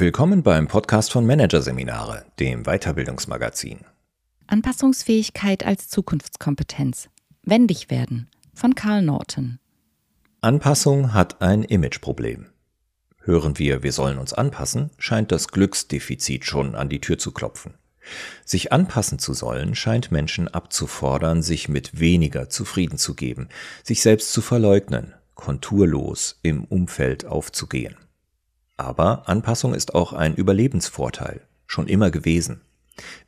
Willkommen beim Podcast von Managerseminare, dem Weiterbildungsmagazin. Anpassungsfähigkeit als Zukunftskompetenz. Wendig werden von Karl Norton. Anpassung hat ein Imageproblem. Hören wir, wir sollen uns anpassen, scheint das Glücksdefizit schon an die Tür zu klopfen. Sich anpassen zu sollen, scheint Menschen abzufordern, sich mit weniger zufrieden zu geben, sich selbst zu verleugnen, konturlos im Umfeld aufzugehen. Aber Anpassung ist auch ein Überlebensvorteil, schon immer gewesen.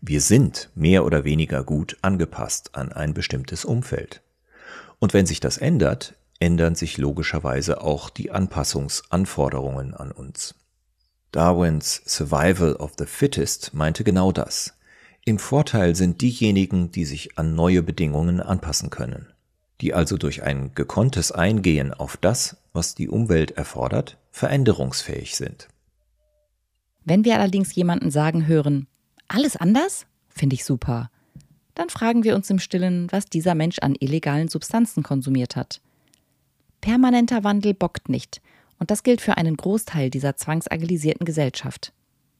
Wir sind mehr oder weniger gut angepasst an ein bestimmtes Umfeld. Und wenn sich das ändert, ändern sich logischerweise auch die Anpassungsanforderungen an uns. Darwins Survival of the Fittest meinte genau das. Im Vorteil sind diejenigen, die sich an neue Bedingungen anpassen können, die also durch ein gekonntes Eingehen auf das, was die Umwelt erfordert, veränderungsfähig sind. Wenn wir allerdings jemanden sagen hören, alles anders, finde ich super, dann fragen wir uns im stillen, was dieser Mensch an illegalen Substanzen konsumiert hat. Permanenter Wandel bockt nicht, und das gilt für einen Großteil dieser zwangsagilisierten Gesellschaft.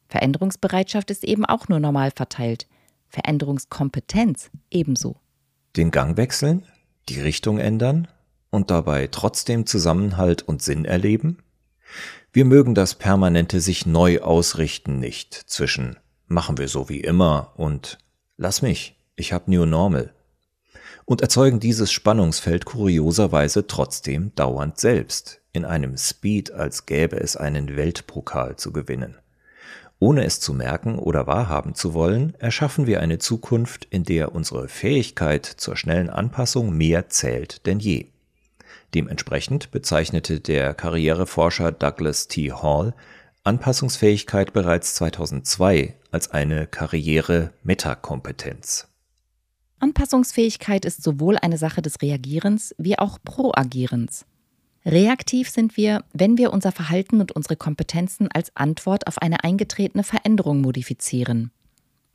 Veränderungsbereitschaft ist eben auch nur normal verteilt, Veränderungskompetenz ebenso. Den Gang wechseln, die Richtung ändern und dabei trotzdem Zusammenhalt und Sinn erleben? Wir mögen das permanente sich neu ausrichten nicht zwischen machen wir so wie immer und lass mich, ich hab New Normal. Und erzeugen dieses Spannungsfeld kurioserweise trotzdem dauernd selbst, in einem Speed, als gäbe es einen Weltpokal zu gewinnen. Ohne es zu merken oder wahrhaben zu wollen, erschaffen wir eine Zukunft, in der unsere Fähigkeit zur schnellen Anpassung mehr zählt denn je. Dementsprechend bezeichnete der Karriereforscher Douglas T. Hall Anpassungsfähigkeit bereits 2002 als eine Karriere-Metakompetenz. Anpassungsfähigkeit ist sowohl eine Sache des Reagierens wie auch Proagierens. Reaktiv sind wir, wenn wir unser Verhalten und unsere Kompetenzen als Antwort auf eine eingetretene Veränderung modifizieren.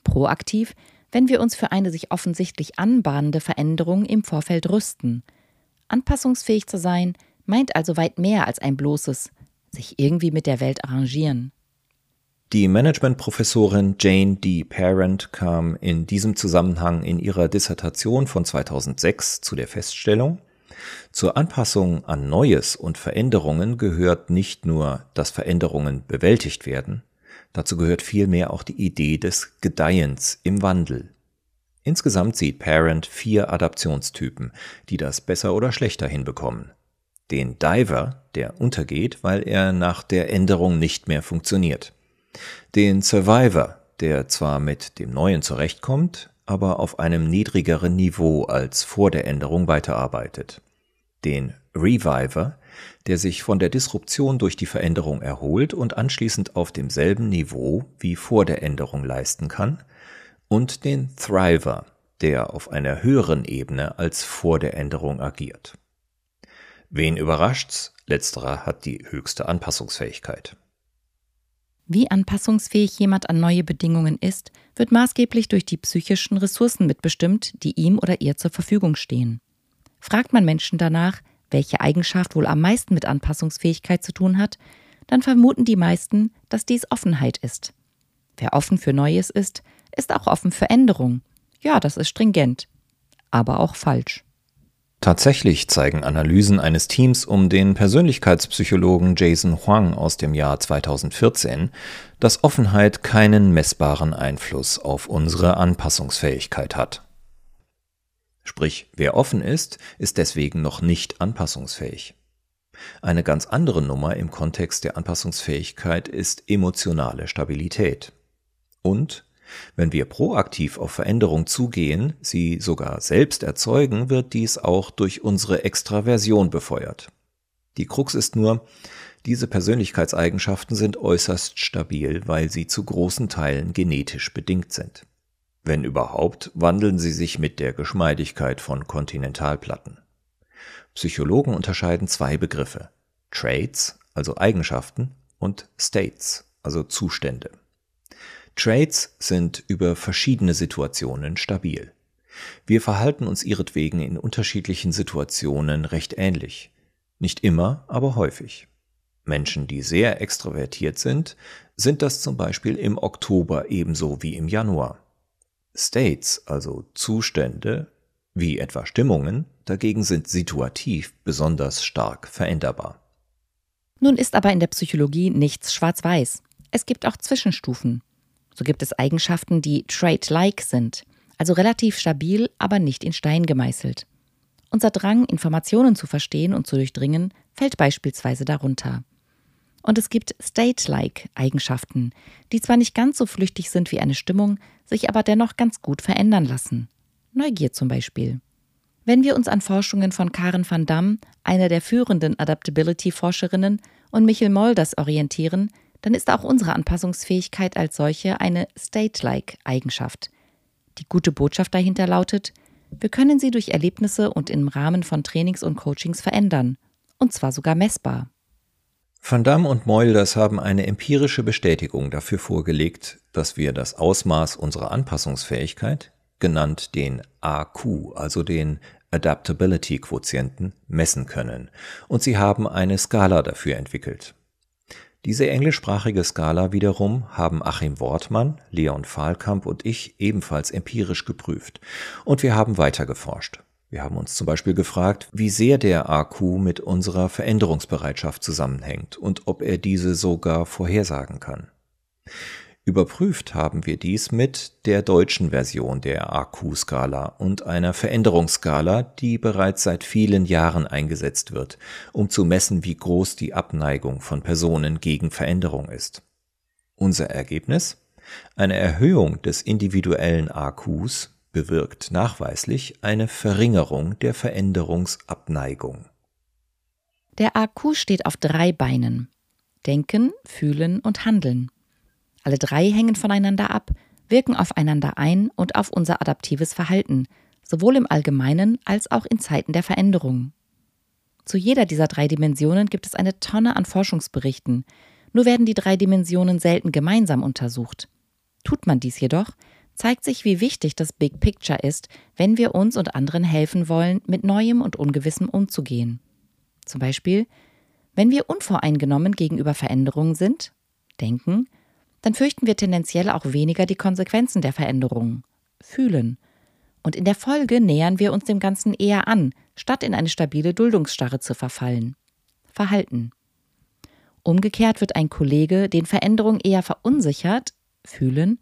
Proaktiv, wenn wir uns für eine sich offensichtlich anbahnende Veränderung im Vorfeld rüsten – Anpassungsfähig zu sein meint also weit mehr als ein bloßes sich irgendwie mit der Welt arrangieren. Die Managementprofessorin Jane D. Parent kam in diesem Zusammenhang in ihrer Dissertation von 2006 zu der Feststellung, zur Anpassung an Neues und Veränderungen gehört nicht nur, dass Veränderungen bewältigt werden, dazu gehört vielmehr auch die Idee des Gedeihens im Wandel. Insgesamt sieht Parent vier Adaptionstypen, die das besser oder schlechter hinbekommen. Den Diver, der untergeht, weil er nach der Änderung nicht mehr funktioniert. Den Survivor, der zwar mit dem Neuen zurechtkommt, aber auf einem niedrigeren Niveau als vor der Änderung weiterarbeitet. Den Reviver, der sich von der Disruption durch die Veränderung erholt und anschließend auf demselben Niveau wie vor der Änderung leisten kann – und den Thriver, der auf einer höheren Ebene als vor der Änderung agiert. Wen überrascht's? Letzterer hat die höchste Anpassungsfähigkeit. Wie anpassungsfähig jemand an neue Bedingungen ist, wird maßgeblich durch die psychischen Ressourcen mitbestimmt, die ihm oder ihr zur Verfügung stehen. Fragt man Menschen danach, welche Eigenschaft wohl am meisten mit Anpassungsfähigkeit zu tun hat, dann vermuten die meisten, dass dies Offenheit ist. Wer offen für Neues ist, ist auch offen für Änderung. Ja, das ist stringent, aber auch falsch. Tatsächlich zeigen Analysen eines Teams um den Persönlichkeitspsychologen Jason Huang aus dem Jahr 2014, dass Offenheit keinen messbaren Einfluss auf unsere Anpassungsfähigkeit hat. Sprich, wer offen ist, ist deswegen noch nicht anpassungsfähig. Eine ganz andere Nummer im Kontext der Anpassungsfähigkeit ist emotionale Stabilität. Und wenn wir proaktiv auf Veränderung zugehen, sie sogar selbst erzeugen, wird dies auch durch unsere Extraversion befeuert. Die Krux ist nur, diese Persönlichkeitseigenschaften sind äußerst stabil, weil sie zu großen Teilen genetisch bedingt sind. Wenn überhaupt, wandeln sie sich mit der Geschmeidigkeit von Kontinentalplatten. Psychologen unterscheiden zwei Begriffe Traits, also Eigenschaften, und States, also Zustände. Traits sind über verschiedene Situationen stabil. Wir verhalten uns ihretwegen in unterschiedlichen Situationen recht ähnlich. Nicht immer, aber häufig. Menschen, die sehr extrovertiert sind, sind das zum Beispiel im Oktober ebenso wie im Januar. States, also Zustände, wie etwa Stimmungen, dagegen sind situativ besonders stark veränderbar. Nun ist aber in der Psychologie nichts schwarz-weiß. Es gibt auch Zwischenstufen. So gibt es Eigenschaften, die trait-like sind, also relativ stabil, aber nicht in Stein gemeißelt. Unser Drang, Informationen zu verstehen und zu durchdringen, fällt beispielsweise darunter. Und es gibt state-like Eigenschaften, die zwar nicht ganz so flüchtig sind wie eine Stimmung, sich aber dennoch ganz gut verändern lassen. Neugier zum Beispiel. Wenn wir uns an Forschungen von Karen van Dam, einer der führenden Adaptability-Forscherinnen, und Michel Molders orientieren, dann ist auch unsere Anpassungsfähigkeit als solche eine state-like Eigenschaft. Die gute Botschaft dahinter lautet, wir können sie durch Erlebnisse und im Rahmen von Trainings und Coachings verändern, und zwar sogar messbar. Van Damme und Moilders haben eine empirische Bestätigung dafür vorgelegt, dass wir das Ausmaß unserer Anpassungsfähigkeit, genannt den AQ, also den Adaptability Quotienten, messen können, und sie haben eine Skala dafür entwickelt. Diese englischsprachige Skala wiederum haben Achim Wortmann, Leon Fahlkamp und ich ebenfalls empirisch geprüft, und wir haben weiter geforscht. Wir haben uns zum Beispiel gefragt, wie sehr der AQ mit unserer Veränderungsbereitschaft zusammenhängt und ob er diese sogar vorhersagen kann. Überprüft haben wir dies mit der deutschen Version der AQ-Skala und einer Veränderungsskala, die bereits seit vielen Jahren eingesetzt wird, um zu messen, wie groß die Abneigung von Personen gegen Veränderung ist. Unser Ergebnis? Eine Erhöhung des individuellen AQs bewirkt nachweislich eine Verringerung der Veränderungsabneigung. Der AQ steht auf drei Beinen. Denken, Fühlen und Handeln. Alle drei hängen voneinander ab, wirken aufeinander ein und auf unser adaptives Verhalten, sowohl im Allgemeinen als auch in Zeiten der Veränderung. Zu jeder dieser drei Dimensionen gibt es eine Tonne an Forschungsberichten, nur werden die drei Dimensionen selten gemeinsam untersucht. Tut man dies jedoch, zeigt sich, wie wichtig das Big Picture ist, wenn wir uns und anderen helfen wollen, mit Neuem und Ungewissem umzugehen. Zum Beispiel, wenn wir unvoreingenommen gegenüber Veränderungen sind, denken, dann fürchten wir tendenziell auch weniger die Konsequenzen der Veränderungen, fühlen. Und in der Folge nähern wir uns dem Ganzen eher an, statt in eine stabile Duldungsstarre zu verfallen. Verhalten. Umgekehrt wird ein Kollege, den Veränderungen eher verunsichert, fühlen,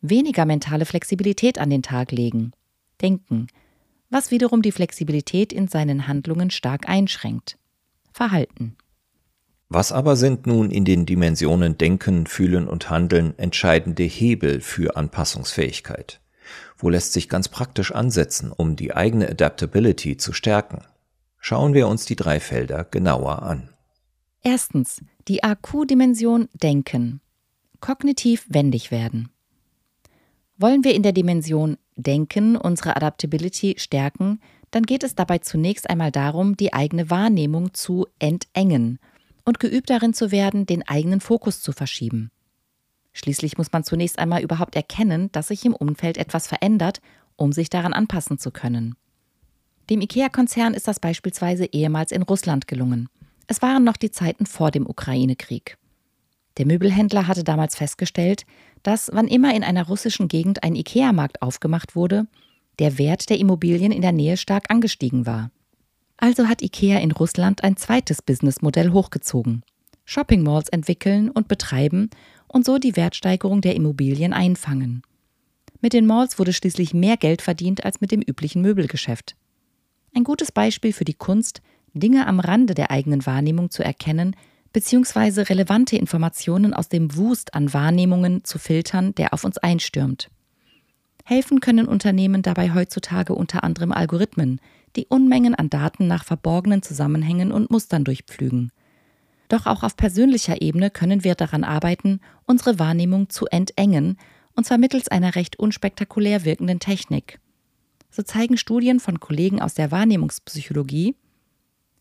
weniger mentale Flexibilität an den Tag legen, denken, was wiederum die Flexibilität in seinen Handlungen stark einschränkt. Verhalten. Was aber sind nun in den Dimensionen Denken, Fühlen und Handeln entscheidende Hebel für Anpassungsfähigkeit? Wo lässt sich ganz praktisch ansetzen, um die eigene Adaptability zu stärken? Schauen wir uns die drei Felder genauer an. Erstens, die AQ-Dimension Denken. Kognitiv wendig werden. Wollen wir in der Dimension Denken unsere Adaptability stärken, dann geht es dabei zunächst einmal darum, die eigene Wahrnehmung zu entengen und geübt darin zu werden, den eigenen Fokus zu verschieben. Schließlich muss man zunächst einmal überhaupt erkennen, dass sich im Umfeld etwas verändert, um sich daran anpassen zu können. Dem IKEA-Konzern ist das beispielsweise ehemals in Russland gelungen. Es waren noch die Zeiten vor dem Ukraine-Krieg. Der Möbelhändler hatte damals festgestellt, dass, wann immer in einer russischen Gegend ein IKEA-Markt aufgemacht wurde, der Wert der Immobilien in der Nähe stark angestiegen war. Also hat IKEA in Russland ein zweites Businessmodell hochgezogen. Shopping Malls entwickeln und betreiben und so die Wertsteigerung der Immobilien einfangen. Mit den Malls wurde schließlich mehr Geld verdient als mit dem üblichen Möbelgeschäft. Ein gutes Beispiel für die Kunst, Dinge am Rande der eigenen Wahrnehmung zu erkennen, beziehungsweise relevante Informationen aus dem Wust an Wahrnehmungen zu filtern, der auf uns einstürmt. Helfen können Unternehmen dabei heutzutage unter anderem Algorithmen, die Unmengen an Daten nach verborgenen Zusammenhängen und Mustern durchpflügen. Doch auch auf persönlicher Ebene können wir daran arbeiten, unsere Wahrnehmung zu entengen, und zwar mittels einer recht unspektakulär wirkenden Technik. So zeigen Studien von Kollegen aus der Wahrnehmungspsychologie,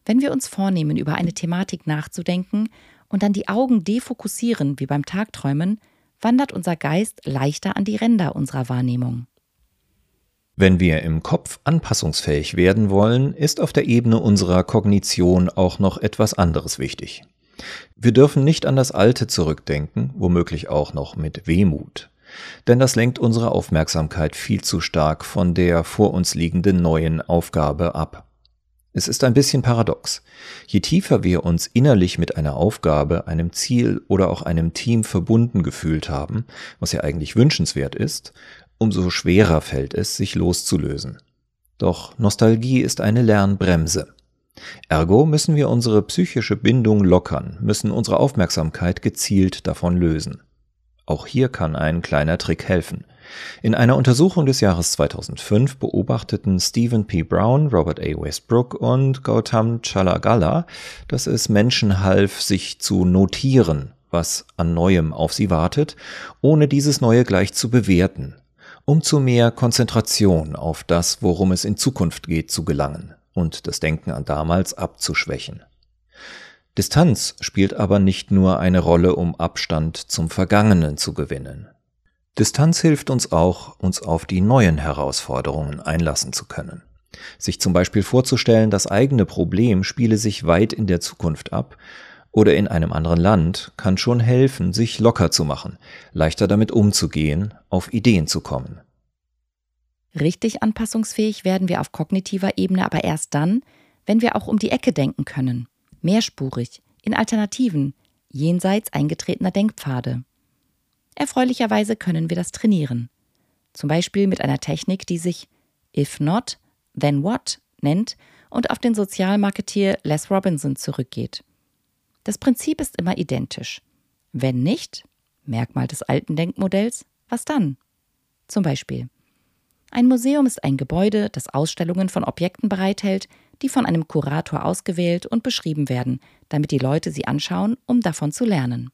wenn wir uns vornehmen, über eine Thematik nachzudenken und dann die Augen defokussieren, wie beim Tagträumen, wandert unser Geist leichter an die Ränder unserer Wahrnehmung. Wenn wir im Kopf anpassungsfähig werden wollen, ist auf der Ebene unserer Kognition auch noch etwas anderes wichtig. Wir dürfen nicht an das Alte zurückdenken, womöglich auch noch mit Wehmut. Denn das lenkt unsere Aufmerksamkeit viel zu stark von der vor uns liegenden neuen Aufgabe ab. Es ist ein bisschen paradox. Je tiefer wir uns innerlich mit einer Aufgabe, einem Ziel oder auch einem Team verbunden gefühlt haben, was ja eigentlich wünschenswert ist, umso schwerer fällt es, sich loszulösen. Doch Nostalgie ist eine Lernbremse. Ergo müssen wir unsere psychische Bindung lockern, müssen unsere Aufmerksamkeit gezielt davon lösen. Auch hier kann ein kleiner Trick helfen. In einer Untersuchung des Jahres 2005 beobachteten Stephen P. Brown, Robert A. Westbrook und Gautam Chalagala, dass es Menschen half, sich zu notieren, was an Neuem auf sie wartet, ohne dieses Neue gleich zu bewerten, um zu mehr Konzentration auf das, worum es in Zukunft geht, zu gelangen und das Denken an damals abzuschwächen. Distanz spielt aber nicht nur eine Rolle, um Abstand zum Vergangenen zu gewinnen. Distanz hilft uns auch, uns auf die neuen Herausforderungen einlassen zu können. Sich zum Beispiel vorzustellen, das eigene Problem spiele sich weit in der Zukunft ab oder in einem anderen Land, kann schon helfen, sich locker zu machen, leichter damit umzugehen, auf Ideen zu kommen. Richtig anpassungsfähig werden wir auf kognitiver Ebene aber erst dann, wenn wir auch um die Ecke denken können, mehrspurig, in Alternativen, jenseits eingetretener Denkpfade. Erfreulicherweise können wir das trainieren. Zum Beispiel mit einer Technik, die sich If not, then what nennt und auf den Sozialmarketier Les Robinson zurückgeht. Das Prinzip ist immer identisch. Wenn nicht, Merkmal des alten Denkmodells, was dann? Zum Beispiel ein Museum ist ein Gebäude, das Ausstellungen von Objekten bereithält, die von einem Kurator ausgewählt und beschrieben werden, damit die Leute sie anschauen, um davon zu lernen.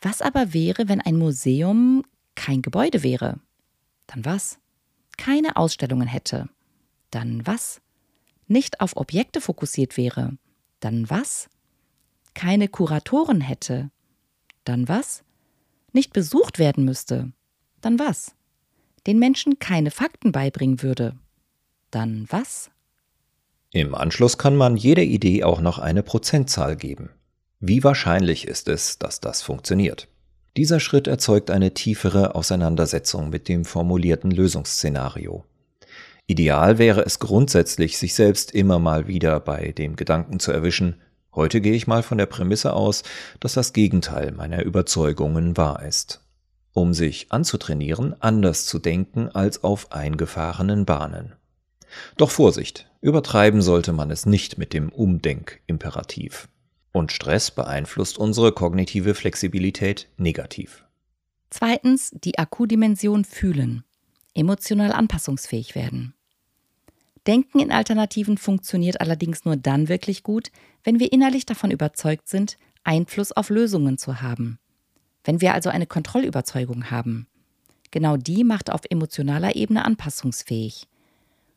Was aber wäre, wenn ein Museum kein Gebäude wäre? Dann was? Keine Ausstellungen hätte? Dann was? Nicht auf Objekte fokussiert wäre? Dann was? Keine Kuratoren hätte? Dann was? Nicht besucht werden müsste? Dann was? den Menschen keine Fakten beibringen würde, dann was? Im Anschluss kann man jeder Idee auch noch eine Prozentzahl geben. Wie wahrscheinlich ist es, dass das funktioniert? Dieser Schritt erzeugt eine tiefere Auseinandersetzung mit dem formulierten Lösungsszenario. Ideal wäre es grundsätzlich, sich selbst immer mal wieder bei dem Gedanken zu erwischen, heute gehe ich mal von der Prämisse aus, dass das Gegenteil meiner Überzeugungen wahr ist um sich anzutrainieren, anders zu denken als auf eingefahrenen Bahnen. Doch Vorsicht, übertreiben sollte man es nicht mit dem Umdenkimperativ. Und Stress beeinflusst unsere kognitive Flexibilität negativ. Zweitens die Akkudimension fühlen, emotional anpassungsfähig werden. Denken in Alternativen funktioniert allerdings nur dann wirklich gut, wenn wir innerlich davon überzeugt sind, Einfluss auf Lösungen zu haben. Wenn wir also eine Kontrollüberzeugung haben, genau die macht auf emotionaler Ebene anpassungsfähig.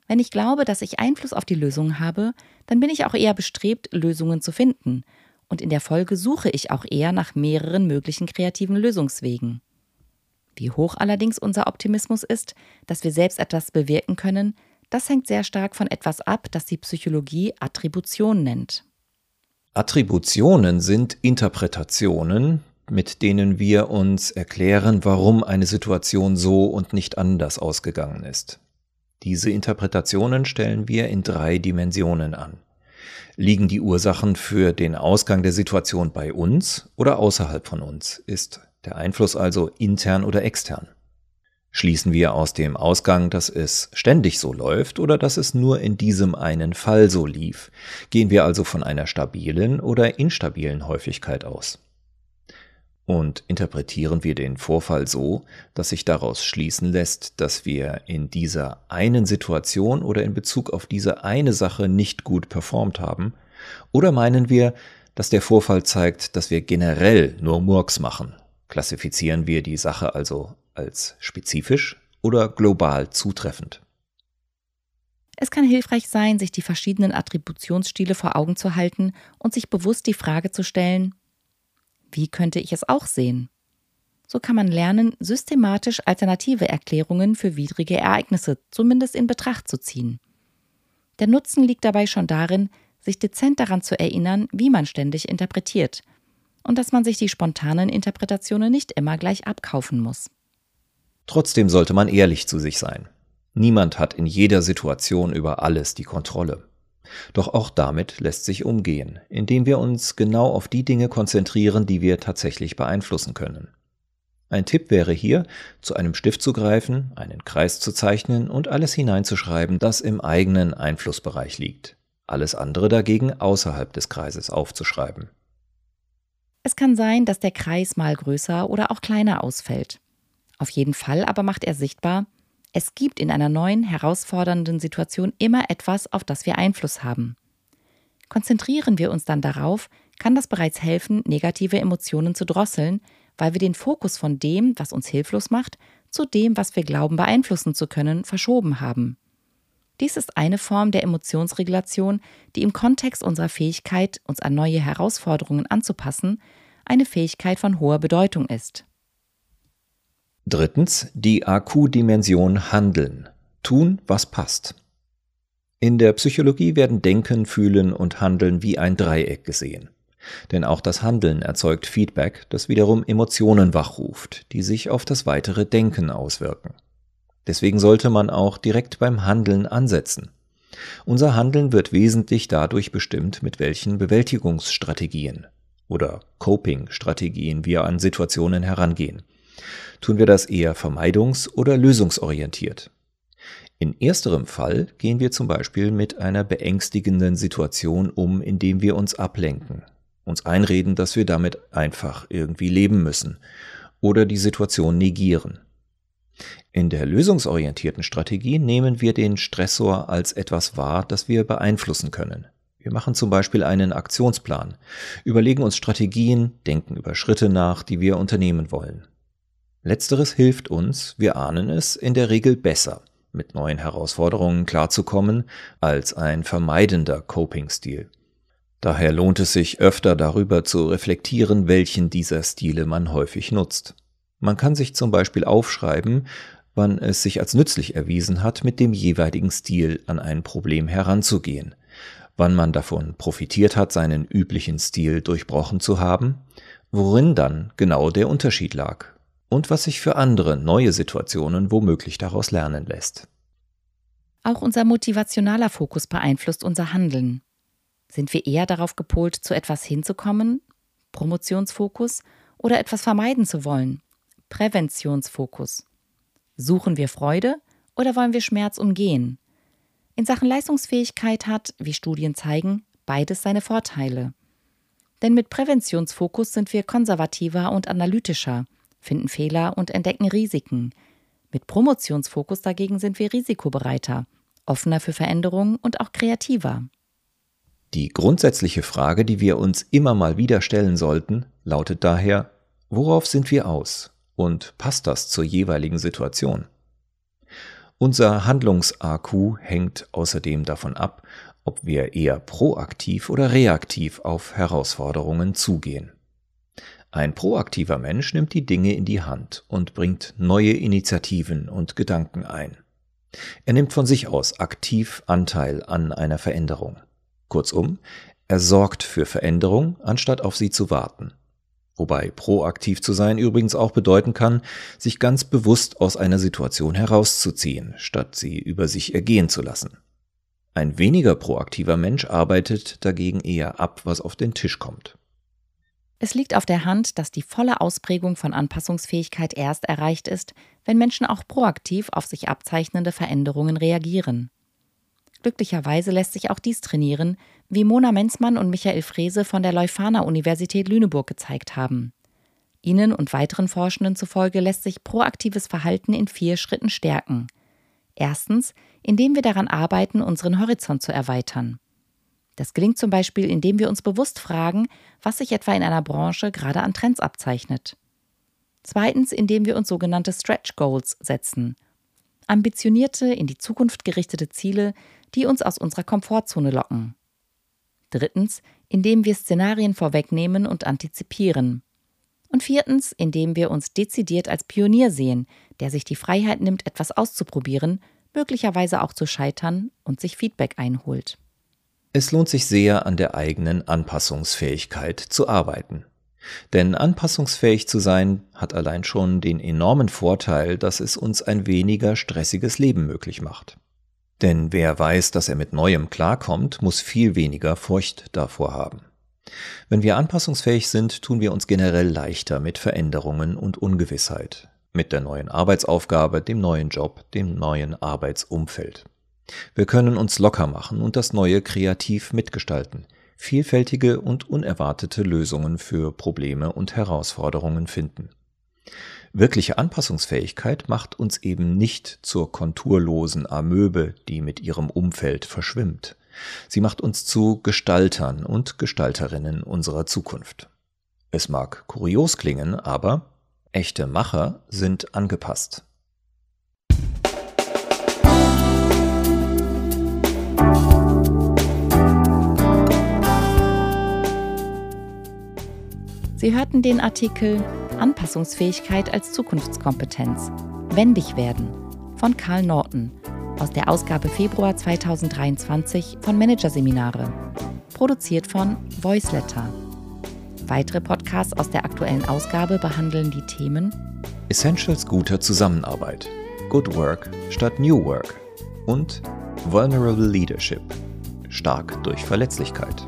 Wenn ich glaube, dass ich Einfluss auf die Lösung habe, dann bin ich auch eher bestrebt, Lösungen zu finden. Und in der Folge suche ich auch eher nach mehreren möglichen kreativen Lösungswegen. Wie hoch allerdings unser Optimismus ist, dass wir selbst etwas bewirken können, das hängt sehr stark von etwas ab, das die Psychologie Attribution nennt. Attributionen sind Interpretationen, mit denen wir uns erklären, warum eine Situation so und nicht anders ausgegangen ist. Diese Interpretationen stellen wir in drei Dimensionen an. Liegen die Ursachen für den Ausgang der Situation bei uns oder außerhalb von uns? Ist der Einfluss also intern oder extern? Schließen wir aus dem Ausgang, dass es ständig so läuft oder dass es nur in diesem einen Fall so lief? Gehen wir also von einer stabilen oder instabilen Häufigkeit aus? Und interpretieren wir den Vorfall so, dass sich daraus schließen lässt, dass wir in dieser einen Situation oder in Bezug auf diese eine Sache nicht gut performt haben? Oder meinen wir, dass der Vorfall zeigt, dass wir generell nur Murks machen? Klassifizieren wir die Sache also als spezifisch oder global zutreffend? Es kann hilfreich sein, sich die verschiedenen Attributionsstile vor Augen zu halten und sich bewusst die Frage zu stellen, wie könnte ich es auch sehen? So kann man lernen, systematisch alternative Erklärungen für widrige Ereignisse zumindest in Betracht zu ziehen. Der Nutzen liegt dabei schon darin, sich dezent daran zu erinnern, wie man ständig interpretiert und dass man sich die spontanen Interpretationen nicht immer gleich abkaufen muss. Trotzdem sollte man ehrlich zu sich sein. Niemand hat in jeder Situation über alles die Kontrolle. Doch auch damit lässt sich umgehen, indem wir uns genau auf die Dinge konzentrieren, die wir tatsächlich beeinflussen können. Ein Tipp wäre hier, zu einem Stift zu greifen, einen Kreis zu zeichnen und alles hineinzuschreiben, das im eigenen Einflussbereich liegt. Alles andere dagegen außerhalb des Kreises aufzuschreiben. Es kann sein, dass der Kreis mal größer oder auch kleiner ausfällt. Auf jeden Fall aber macht er sichtbar, es gibt in einer neuen, herausfordernden Situation immer etwas, auf das wir Einfluss haben. Konzentrieren wir uns dann darauf, kann das bereits helfen, negative Emotionen zu drosseln, weil wir den Fokus von dem, was uns hilflos macht, zu dem, was wir glauben beeinflussen zu können, verschoben haben. Dies ist eine Form der Emotionsregulation, die im Kontext unserer Fähigkeit, uns an neue Herausforderungen anzupassen, eine Fähigkeit von hoher Bedeutung ist. Drittens die AQ-Dimension Handeln. Tun, was passt. In der Psychologie werden Denken, Fühlen und Handeln wie ein Dreieck gesehen. Denn auch das Handeln erzeugt Feedback, das wiederum Emotionen wachruft, die sich auf das weitere Denken auswirken. Deswegen sollte man auch direkt beim Handeln ansetzen. Unser Handeln wird wesentlich dadurch bestimmt, mit welchen Bewältigungsstrategien oder Coping-Strategien wir an Situationen herangehen tun wir das eher vermeidungs- oder lösungsorientiert. In ersterem Fall gehen wir zum Beispiel mit einer beängstigenden Situation um, indem wir uns ablenken, uns einreden, dass wir damit einfach irgendwie leben müssen oder die Situation negieren. In der lösungsorientierten Strategie nehmen wir den Stressor als etwas wahr, das wir beeinflussen können. Wir machen zum Beispiel einen Aktionsplan, überlegen uns Strategien, denken über Schritte nach, die wir unternehmen wollen. Letzteres hilft uns, wir ahnen es, in der Regel besser, mit neuen Herausforderungen klarzukommen, als ein vermeidender Coping-Stil. Daher lohnt es sich öfter darüber zu reflektieren, welchen dieser Stile man häufig nutzt. Man kann sich zum Beispiel aufschreiben, wann es sich als nützlich erwiesen hat, mit dem jeweiligen Stil an ein Problem heranzugehen, wann man davon profitiert hat, seinen üblichen Stil durchbrochen zu haben, worin dann genau der Unterschied lag und was sich für andere neue Situationen womöglich daraus lernen lässt. Auch unser motivationaler Fokus beeinflusst unser Handeln. Sind wir eher darauf gepolt, zu etwas hinzukommen, Promotionsfokus, oder etwas vermeiden zu wollen, Präventionsfokus? Suchen wir Freude oder wollen wir Schmerz umgehen? In Sachen Leistungsfähigkeit hat, wie Studien zeigen, beides seine Vorteile. Denn mit Präventionsfokus sind wir konservativer und analytischer, finden Fehler und entdecken Risiken. Mit Promotionsfokus dagegen sind wir risikobereiter, offener für Veränderungen und auch kreativer. Die grundsätzliche Frage, die wir uns immer mal wieder stellen sollten, lautet daher, worauf sind wir aus und passt das zur jeweiligen Situation? Unser Handlungs-AQ hängt außerdem davon ab, ob wir eher proaktiv oder reaktiv auf Herausforderungen zugehen. Ein proaktiver Mensch nimmt die Dinge in die Hand und bringt neue Initiativen und Gedanken ein. Er nimmt von sich aus aktiv Anteil an einer Veränderung. Kurzum, er sorgt für Veränderung, anstatt auf sie zu warten. Wobei proaktiv zu sein übrigens auch bedeuten kann, sich ganz bewusst aus einer Situation herauszuziehen, statt sie über sich ergehen zu lassen. Ein weniger proaktiver Mensch arbeitet dagegen eher ab, was auf den Tisch kommt. Es liegt auf der Hand, dass die volle Ausprägung von Anpassungsfähigkeit erst erreicht ist, wenn Menschen auch proaktiv auf sich abzeichnende Veränderungen reagieren. Glücklicherweise lässt sich auch dies trainieren, wie Mona Menzmann und Michael Frese von der Leuphana Universität Lüneburg gezeigt haben. Ihnen und weiteren Forschenden zufolge lässt sich proaktives Verhalten in vier Schritten stärken. Erstens, indem wir daran arbeiten, unseren Horizont zu erweitern. Das gelingt zum Beispiel, indem wir uns bewusst fragen, was sich etwa in einer Branche gerade an Trends abzeichnet. Zweitens, indem wir uns sogenannte Stretch Goals setzen. Ambitionierte, in die Zukunft gerichtete Ziele, die uns aus unserer Komfortzone locken. Drittens, indem wir Szenarien vorwegnehmen und antizipieren. Und viertens, indem wir uns dezidiert als Pionier sehen, der sich die Freiheit nimmt, etwas auszuprobieren, möglicherweise auch zu scheitern und sich Feedback einholt. Es lohnt sich sehr, an der eigenen Anpassungsfähigkeit zu arbeiten. Denn anpassungsfähig zu sein hat allein schon den enormen Vorteil, dass es uns ein weniger stressiges Leben möglich macht. Denn wer weiß, dass er mit Neuem klarkommt, muss viel weniger Furcht davor haben. Wenn wir anpassungsfähig sind, tun wir uns generell leichter mit Veränderungen und Ungewissheit, mit der neuen Arbeitsaufgabe, dem neuen Job, dem neuen Arbeitsumfeld. Wir können uns locker machen und das Neue kreativ mitgestalten, vielfältige und unerwartete Lösungen für Probleme und Herausforderungen finden. Wirkliche Anpassungsfähigkeit macht uns eben nicht zur konturlosen Amöbe, die mit ihrem Umfeld verschwimmt. Sie macht uns zu Gestaltern und Gestalterinnen unserer Zukunft. Es mag kurios klingen, aber echte Macher sind angepasst. Sie hörten den Artikel Anpassungsfähigkeit als Zukunftskompetenz. Wendig werden von Karl Norton aus der Ausgabe Februar 2023 von Managerseminare. Produziert von Voiceletter. Weitere Podcasts aus der aktuellen Ausgabe behandeln die Themen Essentials guter Zusammenarbeit, Good Work statt New Work und Vulnerable Leadership, stark durch Verletzlichkeit.